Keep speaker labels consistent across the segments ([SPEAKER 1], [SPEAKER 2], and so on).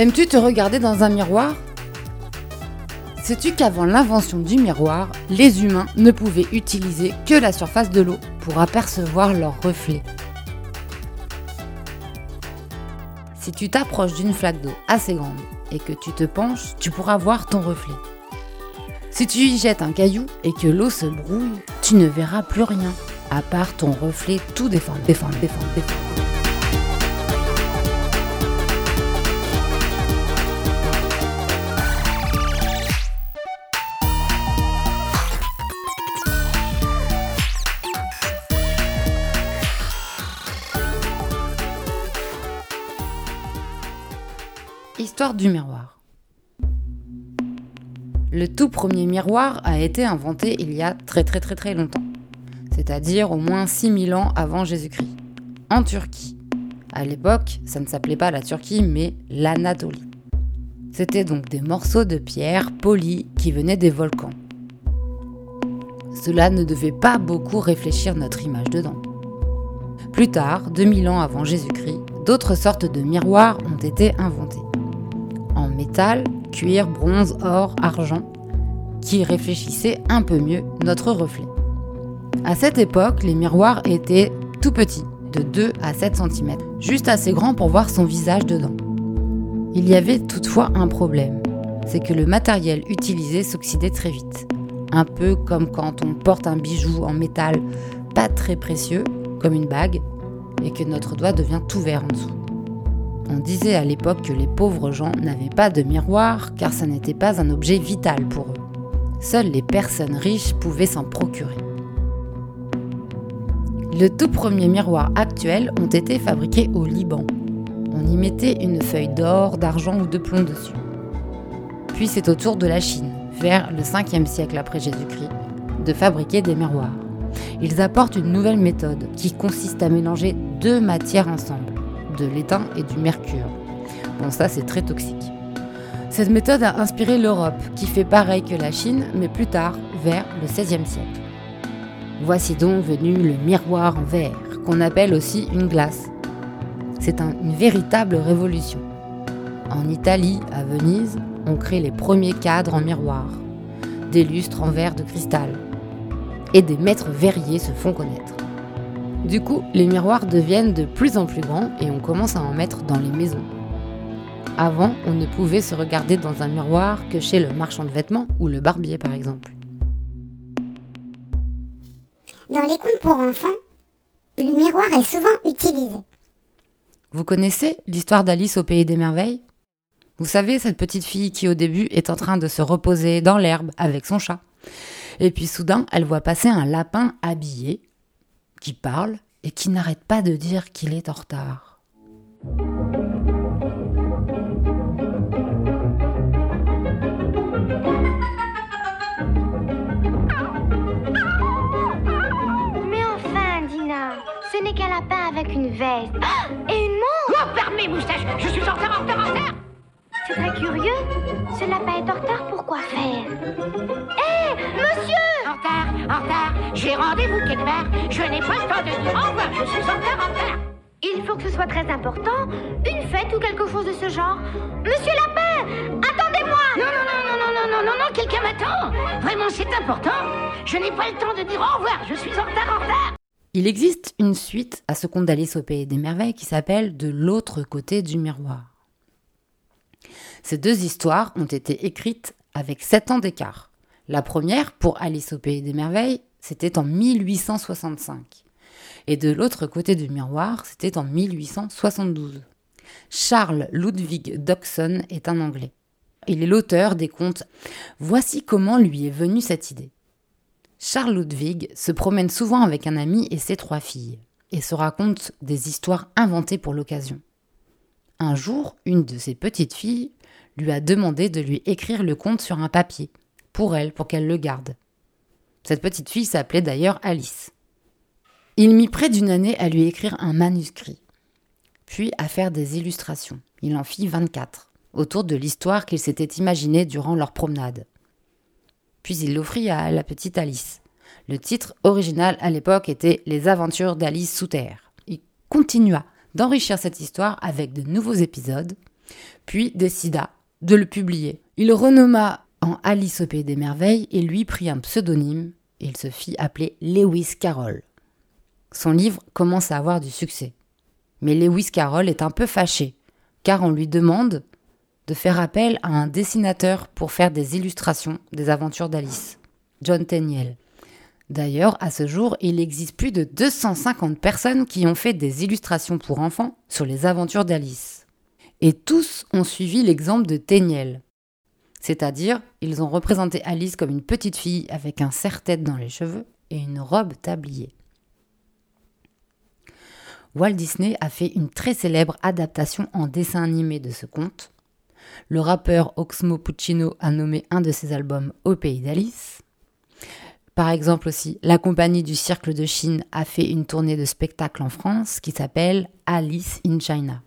[SPEAKER 1] Aimes-tu te regarder dans un miroir? Sais-tu qu'avant l'invention du miroir, les humains ne pouvaient utiliser que la surface de l'eau pour apercevoir leur reflet Si tu t'approches d'une flaque d'eau assez grande et que tu te penches, tu pourras voir ton reflet. Si tu y jettes un caillou et que l'eau se brouille, tu ne verras plus rien, à part ton reflet tout déformé. Du miroir. Le tout premier miroir a été inventé il y a très très très très longtemps, c'est-à-dire au moins 6000 ans avant Jésus-Christ, en Turquie. À l'époque, ça ne s'appelait pas la Turquie, mais l'Anatolie. C'était donc des morceaux de pierre polis qui venaient des volcans. Cela ne devait pas beaucoup réfléchir notre image dedans. Plus tard, 2000 ans avant Jésus-Christ, d'autres sortes de miroirs ont été inventés. En métal, cuir, bronze, or, argent, qui réfléchissaient un peu mieux notre reflet. À cette époque, les miroirs étaient tout petits, de 2 à 7 cm, juste assez grands pour voir son visage dedans. Il y avait toutefois un problème, c'est que le matériel utilisé s'oxydait très vite. Un peu comme quand on porte un bijou en métal pas très précieux, comme une bague, et que notre doigt devient tout vert en dessous. On disait à l'époque que les pauvres gens n'avaient pas de miroir car ça n'était pas un objet vital pour eux. Seules les personnes riches pouvaient s'en procurer. Le tout premier miroir actuel ont été fabriqués au Liban. On y mettait une feuille d'or, d'argent ou de plomb dessus. Puis c'est au tour de la Chine, vers le 5e siècle après Jésus-Christ, de fabriquer des miroirs. Ils apportent une nouvelle méthode qui consiste à mélanger deux matières ensemble, de l'étain et du mercure. Bon ça c'est très toxique. Cette méthode a inspiré l'Europe, qui fait pareil que la Chine, mais plus tard, vers le 16e siècle. Voici donc venu le miroir en verre, qu'on appelle aussi une glace. C'est un- une véritable révolution. En Italie, à Venise, on crée les premiers cadres en miroir, des lustres en verre de cristal, et des maîtres verriers se font connaître. Du coup, les miroirs deviennent de plus en plus grands et on commence à en mettre dans les maisons. Avant, on ne pouvait se regarder dans un miroir que chez le marchand de vêtements ou le barbier par exemple.
[SPEAKER 2] Dans les contes pour enfants, le miroir est souvent utilisé.
[SPEAKER 1] Vous connaissez l'histoire d'Alice au pays des merveilles? Vous savez, cette petite fille qui au début est en train de se reposer dans l'herbe avec son chat. Et puis soudain, elle voit passer un lapin habillé, qui parle et qui n'arrête pas de dire qu'il est en retard.
[SPEAKER 3] Mais enfin, Dina, ce n'est qu'un lapin avec une veste. Ah Et une montre
[SPEAKER 4] Oh, ferme mes moustaches Je suis en retard, en retard, en retard
[SPEAKER 3] C'est très curieux. Ce lapin est en retard, pourquoi faire? Hé, monsieur!
[SPEAKER 4] En retard, en retard. J'ai rendez-vous quelque part. Je n'ai pas le temps de dire au revoir. Je suis en retard, en retard
[SPEAKER 3] Il faut que ce soit très important. Une fête ou quelque chose de ce genre. Monsieur Lapin, attendez-moi!
[SPEAKER 4] Non, non, non, non, non, non, non, non, non, quelqu'un m'attend. Vraiment, c'est important. Je n'ai pas le temps de dire au revoir. Je suis en retard, en retard.
[SPEAKER 1] Il existe une suite à ce conte d'Alice au pays des merveilles qui s'appelle De l'autre côté du miroir. Ces deux histoires ont été écrites avec 7 ans d'écart. La première, pour Alice au pays des merveilles, c'était en 1865. Et de l'autre côté du miroir, c'était en 1872. Charles Ludwig Dodgson est un Anglais. Il est l'auteur des contes Voici comment lui est venue cette idée. Charles Ludwig se promène souvent avec un ami et ses trois filles. et se racontent des histoires inventées pour l'occasion. Un jour, une de ses petites filles lui a demandé de lui écrire le conte sur un papier, pour elle, pour qu'elle le garde. Cette petite fille s'appelait d'ailleurs Alice. Il mit près d'une année à lui écrire un manuscrit, puis à faire des illustrations. Il en fit 24, autour de l'histoire qu'il s'était imaginée durant leur promenade. Puis il l'offrit à la petite Alice. Le titre original à l'époque était Les aventures d'Alice sous terre. Il continua d'enrichir cette histoire avec de nouveaux épisodes, puis décida de le publier. Il renomma en Alice au pays des merveilles et lui prit un pseudonyme. Il se fit appeler Lewis Carroll son livre commence à avoir du succès. Mais Lewis Carroll est un peu fâché, car on lui demande de faire appel à un dessinateur pour faire des illustrations des aventures d'Alice, John Tenniel. D'ailleurs, à ce jour, il existe plus de 250 personnes qui ont fait des illustrations pour enfants sur les aventures d'Alice. Et tous ont suivi l'exemple de Tenniel. C'est-à-dire, ils ont représenté Alice comme une petite fille avec un serre-tête dans les cheveux et une robe tabliée. Walt Disney a fait une très célèbre adaptation en dessin animé de ce conte. Le rappeur Oxmo Puccino a nommé un de ses albums Au pays d'Alice. Par exemple aussi, la compagnie du Cercle de Chine a fait une tournée de spectacle en France qui s'appelle Alice in China.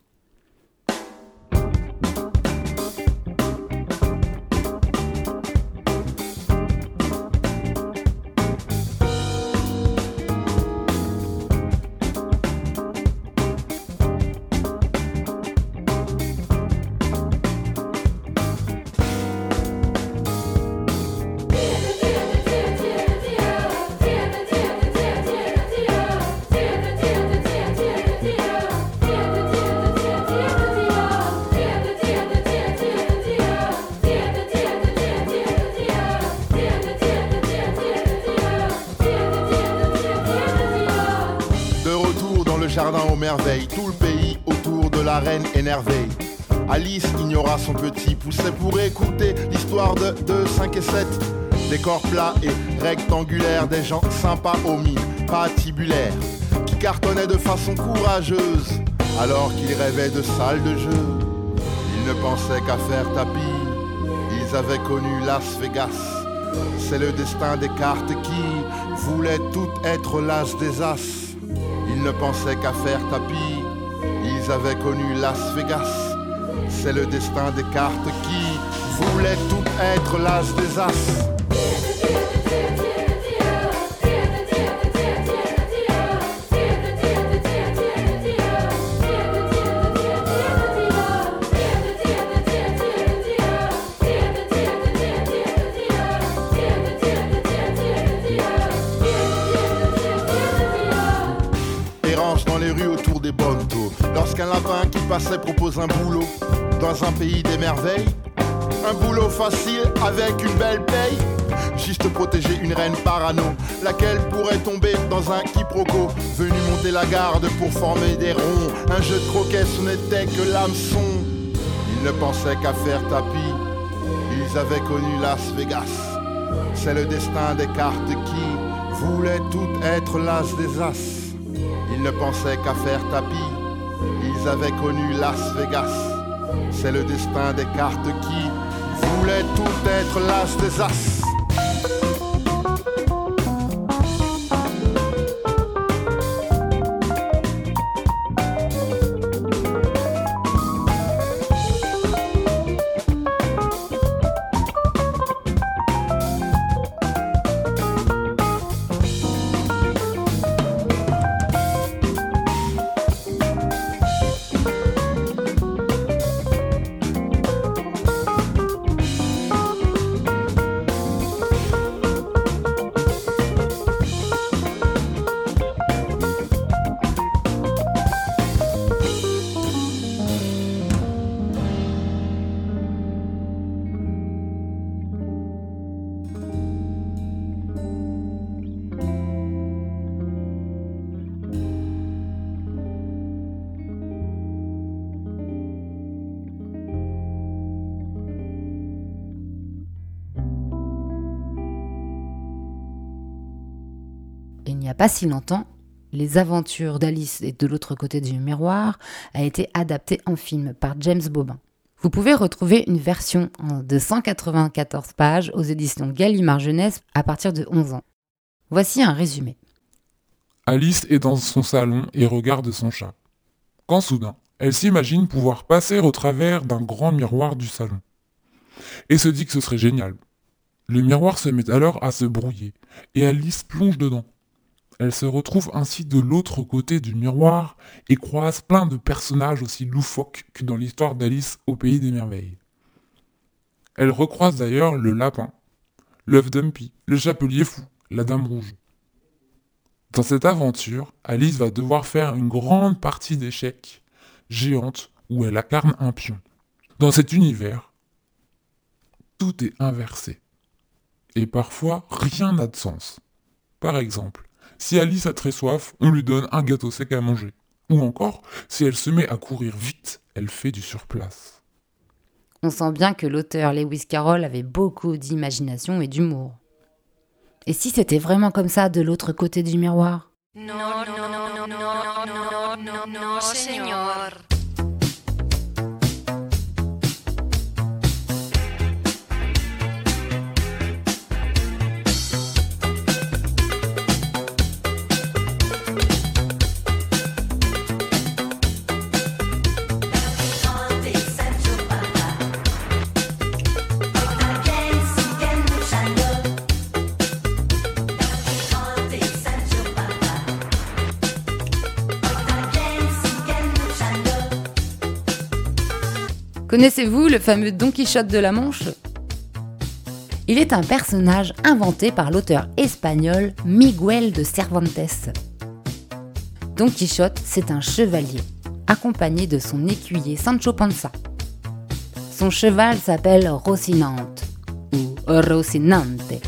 [SPEAKER 5] Tout le pays autour de la reine énervée. Alice ignora son petit pousset pour écouter l'histoire de 2, 5 et 7. Des corps plats et rectangulaires, des gens sympas aux mines, patibulaires, qui cartonnaient de façon courageuse, alors qu'ils rêvaient de salles de jeu. Ils ne pensaient qu'à faire tapis, ils avaient connu Las Vegas. C'est le destin des cartes qui voulaient toutes être l'as des as. Ils ne pensaient qu'à faire tapis, ils avaient connu Las Vegas. C'est le destin des cartes qui voulaient tout être l'as des as. Lorsqu'un lapin qui passait propose un boulot dans un pays des merveilles, un boulot facile avec une belle paye. Juste protéger une reine parano, laquelle pourrait tomber dans un quiproquo. Venu monter la garde pour former des ronds. Un jeu de croquet, ce n'était que l'hameçon. Ils ne pensaient qu'à faire tapis. Ils avaient connu Las Vegas. C'est le destin des cartes qui voulaient toutes être l'as des as. Ils ne pensaient qu'à faire tapis. Ils avaient connu Las Vegas. C'est le destin des cartes qui voulaient tout être l'as des as.
[SPEAKER 1] Pas si longtemps, Les aventures d'Alice et de l'autre côté du miroir a été adapté en film par James Bobin. Vous pouvez retrouver une version de 194 pages aux éditions Gallimard Jeunesse à partir de 11 ans. Voici un résumé.
[SPEAKER 6] Alice est dans son salon et regarde son chat. Quand soudain, elle s'imagine pouvoir passer au travers d'un grand miroir du salon. Et se dit que ce serait génial. Le miroir se met alors à se brouiller, et Alice plonge dedans. Elle se retrouve ainsi de l'autre côté du miroir et croise plein de personnages aussi loufoques que dans l'histoire d'Alice au pays des merveilles. Elle recroise d'ailleurs le lapin, l'œuf Dumpy, le chapelier fou, la dame rouge. Dans cette aventure, Alice va devoir faire une grande partie d'échecs géante où elle incarne un pion. Dans cet univers, tout est inversé. Et parfois, rien n'a de sens. Par exemple, si Alice a très soif, on lui donne un gâteau sec à manger. Ou encore, si elle se met à courir vite, elle fait du surplace.
[SPEAKER 1] On sent bien que l'auteur Lewis Carroll avait beaucoup d'imagination et d'humour. Et si c'était vraiment comme ça de l'autre côté du miroir
[SPEAKER 7] Non, non, non, non, non, non, non, non, señor.
[SPEAKER 1] Connaissez-vous le fameux Don Quichotte de la Manche? Il est un personnage inventé par l'auteur espagnol Miguel de Cervantes. Don Quichotte, c'est un chevalier, accompagné de son écuyer Sancho Panza. Son cheval s'appelle Rocinante ou Rocinante.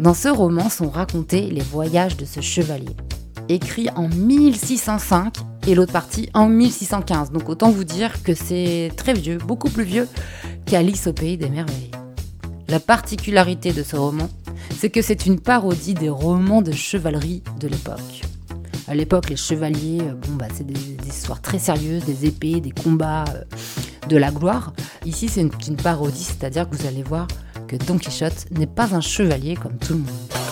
[SPEAKER 1] Dans ce roman sont racontés les voyages de ce chevalier, écrit en 1605 et l'autre partie en 1615. Donc autant vous dire que c'est très vieux, beaucoup plus vieux qu'Alice au pays des merveilles. La particularité de ce roman, c'est que c'est une parodie des romans de chevalerie de l'époque. À l'époque, les chevaliers, euh, bon, bah, c'est des, histoires très sérieuses, des épées, des combats, euh, de la gloire. Ici, c'est une, une parodie, c'est-à-dire que vous allez voir que Don Quichotte n'est pas un chevalier comme tout le monde.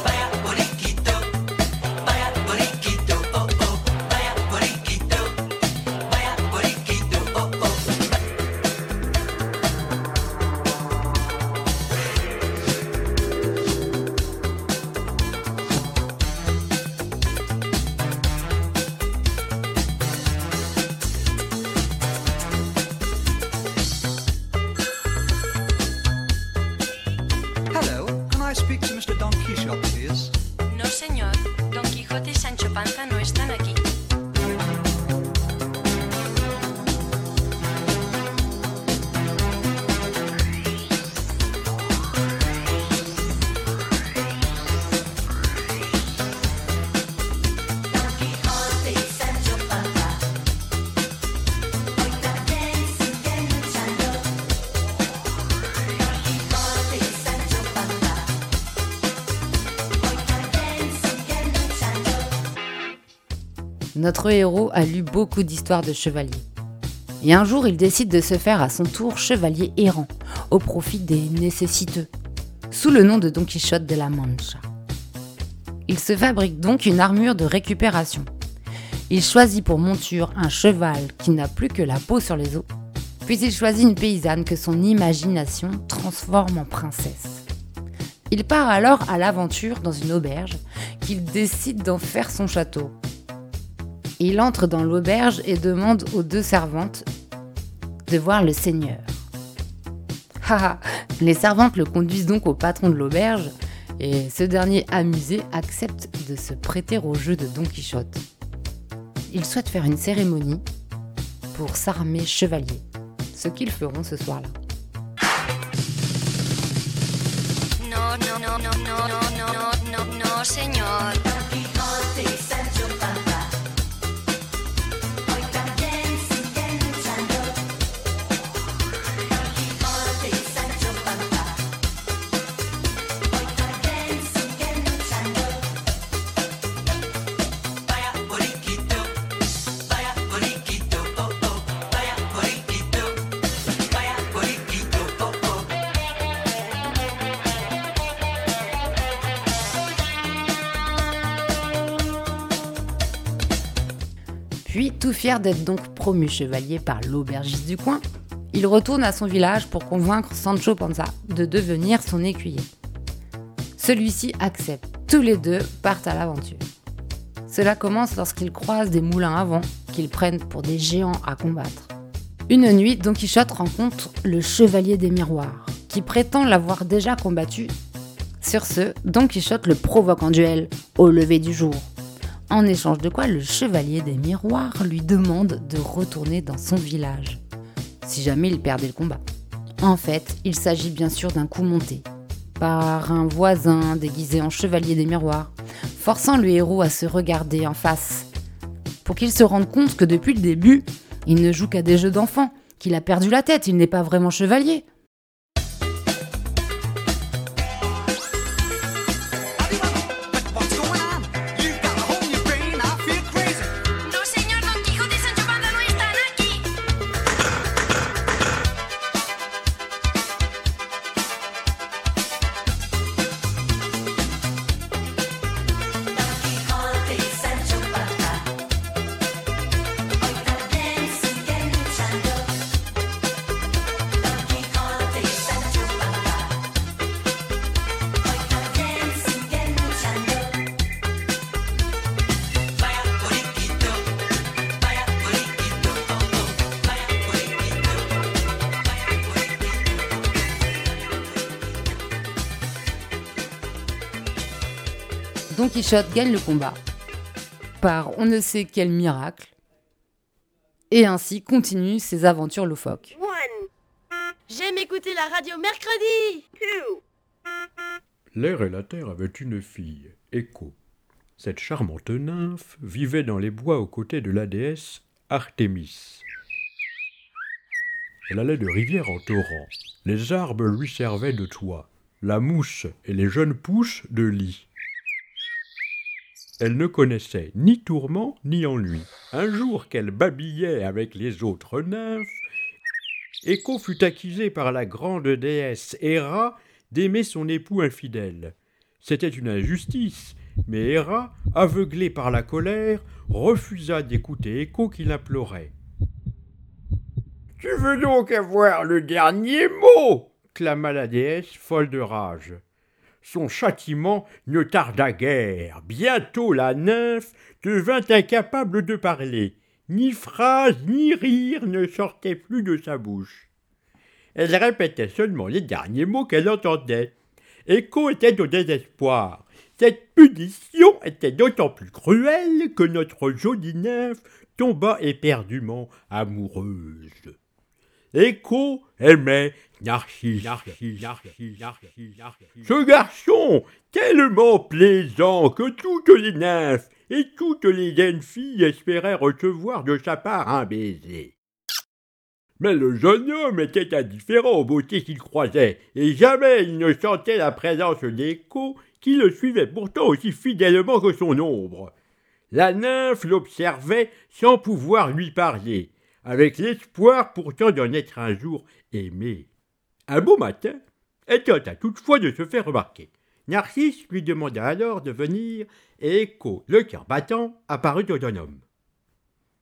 [SPEAKER 1] Notre héros a lu beaucoup d'histoires de chevaliers. Et un jour, il décide de se faire à son tour chevalier errant, au profit des nécessiteux, sous le nom de Don Quichotte de la Mancha. Il se fabrique donc une armure de récupération. Il choisit pour monture un cheval qui n'a plus que la peau sur les os, puis il choisit une paysanne que son imagination transforme en princesse. Il part alors à l'aventure dans une auberge qu'il décide d'en faire son château. Il entre dans l'auberge et demande aux deux servantes de voir le seigneur. Haha, les servantes le conduisent donc au patron de l'auberge et ce dernier amusé accepte de se prêter au jeu de Don Quichotte. Il souhaite faire une cérémonie pour s'armer chevalier, ce qu'ils feront ce soir-là. Fier d'être donc promu chevalier par l'aubergiste du coin, il retourne à son village pour convaincre Sancho Panza de devenir son écuyer. Celui-ci accepte. Tous les deux partent à l'aventure. Cela commence lorsqu'ils croisent des moulins à vent qu'ils prennent pour des géants à combattre. Une nuit, Don Quichotte rencontre le chevalier des miroirs, qui prétend l'avoir déjà combattu. Sur ce, Don Quichotte le provoque en duel au lever du jour. En échange de quoi, le chevalier des miroirs lui demande de retourner dans son village, si jamais il perdait le combat. En fait, il s'agit bien sûr d'un coup monté, par un voisin déguisé en chevalier des miroirs, forçant le héros à se regarder en face, pour qu'il se rende compte que depuis le début, il ne joue qu'à des jeux d'enfants, qu'il a perdu la tête, il n'est pas vraiment chevalier. Quichotte gagne le combat par on ne sait quel miracle et ainsi continue ses aventures loufoques.
[SPEAKER 8] J'aime écouter la radio mercredi.
[SPEAKER 9] L'air et la terre avaient une fille, Écho. Cette charmante nymphe vivait dans les bois aux côtés de la déesse Artémis. Elle allait de rivière en torrent. Les arbres lui servaient de toit, la mousse et les jeunes pousses de lit. Elle ne connaissait ni tourment ni ennui. Un jour qu'elle babillait avec les autres nymphes, Écho fut accusée par la grande déesse Héra d'aimer son époux infidèle. C'était une injustice, mais Héra, aveuglée par la colère, refusa d'écouter Écho qui l'implorait. Tu veux donc avoir le dernier mot clama la déesse, folle de rage. Son châtiment ne tarda guère. Bientôt la nymphe devint incapable de parler. Ni phrase ni rire ne sortaient plus de sa bouche. Elle répétait seulement les derniers mots qu'elle entendait. Écho était au désespoir. Cette punition était d'autant plus cruelle que notre jolie nymphe tomba éperdument amoureuse. Écho aimait Narcisse. Ce garçon, tellement plaisant que toutes les nymphes et toutes les jeunes filles espéraient recevoir de sa part un baiser. Mais le jeune homme était indifférent aux beautés qu'il croisait, et jamais il ne sentait la présence d'Écho, qui le suivait pourtant aussi fidèlement que son ombre. La nymphe l'observait sans pouvoir lui parler, avec l'espoir pourtant d'en être un jour aimé. Un beau matin, elle tenta toutefois de se faire remarquer. Narcisse lui demanda alors de venir, et Écho, le cœur battant, apparut au jeune homme.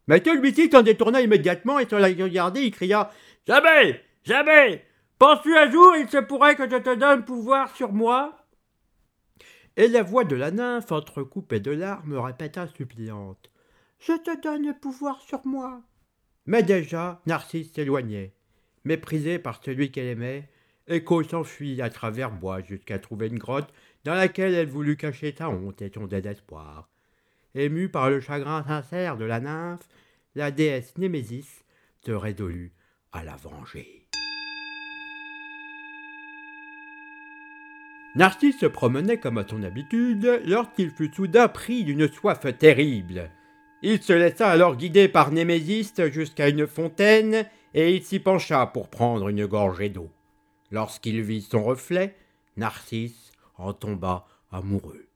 [SPEAKER 9] Mais celui-ci s'en détourna immédiatement et sans la regarder, il cria Jamais Jamais Penses-tu un jour il se pourrait que je te donne pouvoir sur moi? Et la voix de la nymphe, entrecoupée de larmes, répéta suppliante Je te donne pouvoir sur moi. Mais déjà, Narcisse s'éloignait. Méprisé par celui qu'elle aimait, Écho s'enfuit à travers bois jusqu'à trouver une grotte dans laquelle elle voulut cacher sa honte et son désespoir. Émue par le chagrin sincère de la nymphe, la déesse Némésis se résolut à la venger. Narcisse se promenait comme à son habitude lorsqu'il fut soudain pris d'une soif terrible. Il se laissa alors guider par Némésis jusqu'à une fontaine et il s'y pencha pour prendre une gorgée d'eau. Lorsqu'il vit son reflet, Narcisse en tomba amoureux.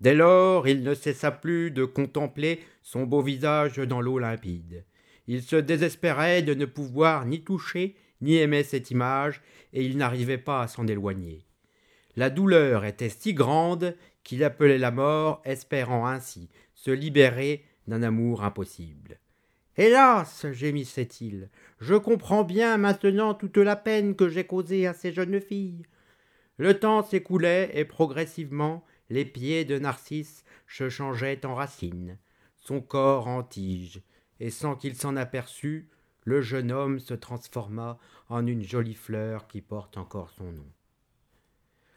[SPEAKER 9] Dès lors, il ne cessa plus de contempler son beau visage dans l'eau limpide. Il se désespérait de ne pouvoir ni toucher ni aimer cette image, et il n'arrivait pas à s'en éloigner. La douleur était si grande qu'il appelait la mort, espérant ainsi se libérer d'un amour impossible. Hélas, gémissait-il, je comprends bien maintenant toute la peine que j'ai causée à ces jeunes filles. Le temps s'écoulait et progressivement les pieds de Narcisse se changeaient en racines, son corps en tige, et sans qu'il s'en aperçût, le jeune homme se transforma en une jolie fleur qui porte encore son nom.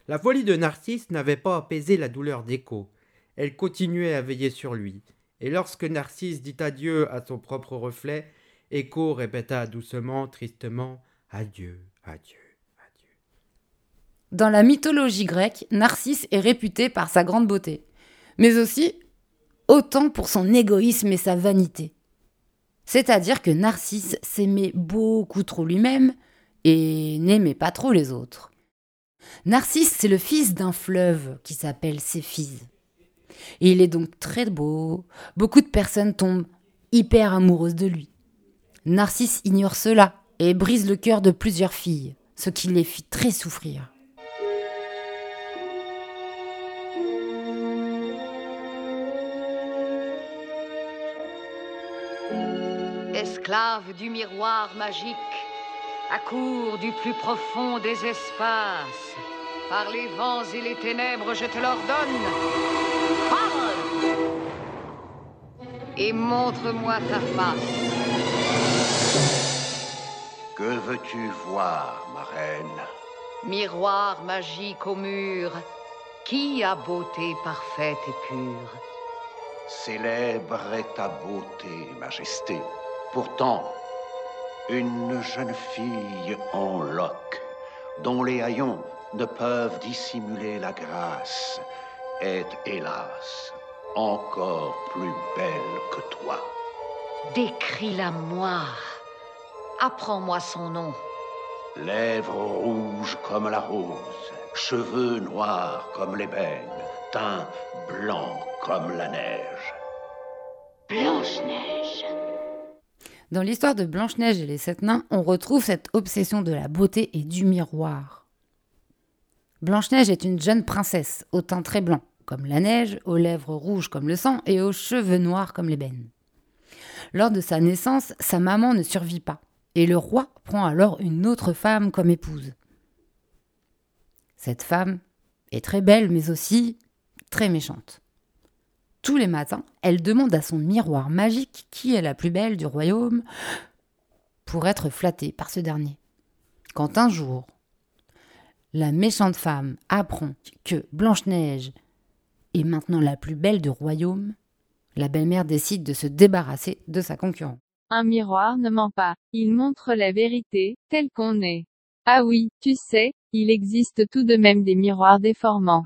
[SPEAKER 9] La folie de Narcisse n'avait pas apaisé la douleur d'Écho. Elle continuait à veiller sur lui, et lorsque Narcisse dit adieu à son propre reflet, Écho répéta doucement, tristement Adieu, adieu.
[SPEAKER 1] Dans la mythologie grecque, Narcisse est réputé par sa grande beauté, mais aussi autant pour son égoïsme et sa vanité. C'est-à-dire que Narcisse s'aimait beaucoup trop lui-même et n'aimait pas trop les autres. Narcisse, c'est le fils d'un fleuve qui s'appelle Céphise. Et il est donc très beau. Beaucoup de personnes tombent hyper amoureuses de lui. Narcisse ignore cela et brise le cœur de plusieurs filles, ce qui les fit très souffrir.
[SPEAKER 10] Esclave du miroir magique, accours du plus profond des espaces, par les vents et les ténèbres, je te l'ordonne. Et montre-moi ta face.
[SPEAKER 11] Que veux-tu voir, ma reine?
[SPEAKER 10] Miroir magique au mur, qui a beauté parfaite et pure?
[SPEAKER 11] Célèbre est ta beauté, majesté. Pourtant, une jeune fille en loques, dont les haillons ne peuvent dissimuler la grâce, est hélas encore plus belle que toi.
[SPEAKER 10] Décris-la moi. Apprends-moi son nom.
[SPEAKER 11] Lèvres rouges comme la rose, cheveux noirs comme l'ébène, teint blanc comme la neige.
[SPEAKER 10] Blanche-Neige.
[SPEAKER 1] Dans l'histoire de Blanche-Neige et les Sept Nains, on retrouve cette obsession de la beauté et du miroir. Blanche-Neige est une jeune princesse, au teint très blanc, comme la neige, aux lèvres rouges comme le sang et aux cheveux noirs comme l'ébène. Lors de sa naissance, sa maman ne survit pas, et le roi prend alors une autre femme comme épouse. Cette femme est très belle, mais aussi très méchante. Tous les matins, elle demande à son miroir magique qui est la plus belle du royaume pour être flattée par ce dernier. Quand un jour, la méchante femme apprend que Blanche-Neige est maintenant la plus belle du royaume, la belle-mère décide de se débarrasser de sa concurrente.
[SPEAKER 12] Un miroir ne ment pas, il montre la vérité, telle qu'on est. Ah oui, tu sais, il existe tout de même des miroirs déformants.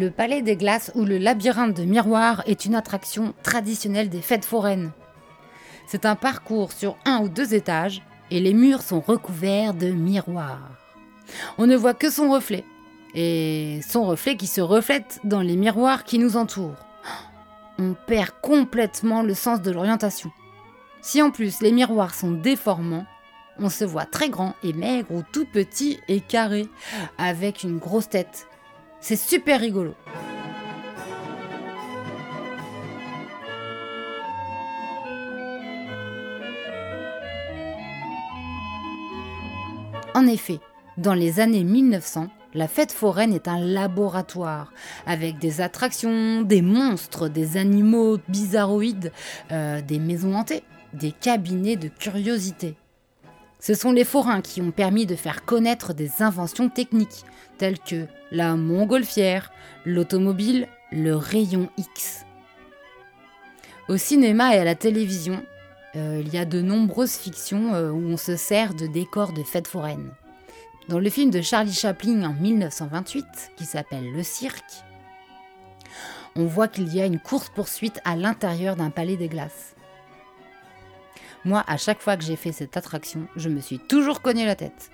[SPEAKER 1] Le Palais des Glaces ou le labyrinthe de miroirs est une attraction traditionnelle des fêtes foraines. C'est un parcours sur un ou deux étages et les murs sont recouverts de miroirs. On ne voit que son reflet et son reflet qui se reflète dans les miroirs qui nous entourent. On perd complètement le sens de l'orientation. Si en plus les miroirs sont déformants, on se voit très grand et maigre ou tout petit et carré, avec une grosse tête c'est super rigolo. En effet, dans les années 1900, la fête foraine est un laboratoire avec des attractions, des monstres, des animaux bizarroïdes, euh, des maisons hantées, des cabinets de curiosité. Ce sont les forains qui ont permis de faire connaître des inventions techniques telles que la montgolfière, l'automobile, le rayon X. Au cinéma et à la télévision, euh, il y a de nombreuses fictions euh, où on se sert de décors de fêtes foraines. Dans le film de Charlie Chaplin en 1928, qui s'appelle Le Cirque, on voit qu'il y a une course-poursuite à l'intérieur d'un palais des glaces. Moi, à chaque fois que j'ai fait cette attraction, je me suis toujours cogné la tête.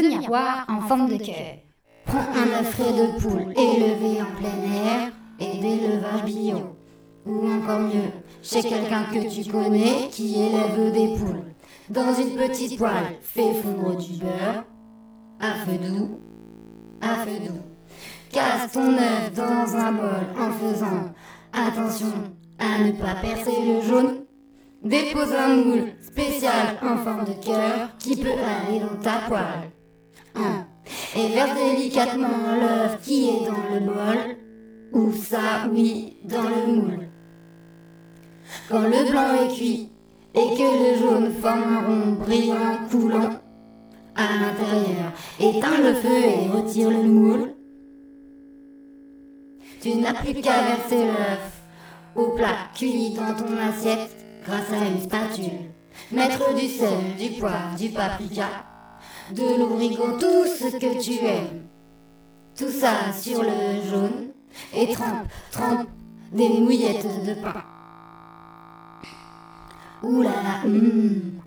[SPEAKER 2] Œufs miroirs en forme de cœur. Prends un œuf frais de poule élevé en plein air et d'élevage bio. Ou encore mieux, chez quelqu'un que tu connais qui élève des poules. Dans une petite poêle, fais fondre du beurre à feu doux, à feu doux. Casse ton œuf dans un bol en faisant attention à ne pas percer le jaune. Dépose un moule spécial en forme de cœur qui peut aller dans ta poêle. Un. Et verse délicatement l'œuf qui est dans le bol. Ou ça, oui, dans le moule. Quand le blanc est cuit et que le jaune forme un rond brillant coulant à l'intérieur, éteins le feu et retire le moule. Tu n'as plus qu'à verser l'œuf au plat cuit dans ton assiette grâce à une spatule. Mettre du sel, du poivre, du paprika, de l'origan, tout ce que tu aimes. Tout ça sur le jaune. Et trempe, trempe des mouillettes de pain. Ouh là, hum.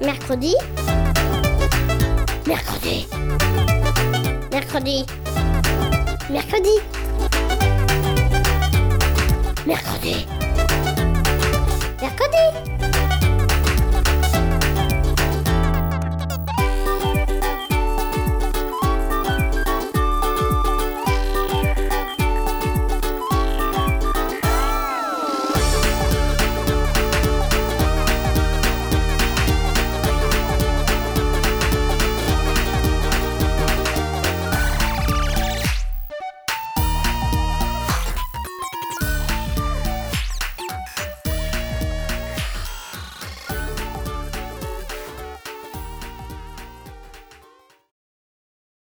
[SPEAKER 13] Mercredi. Mercredi. Mercredi. Mercredi. Mercredi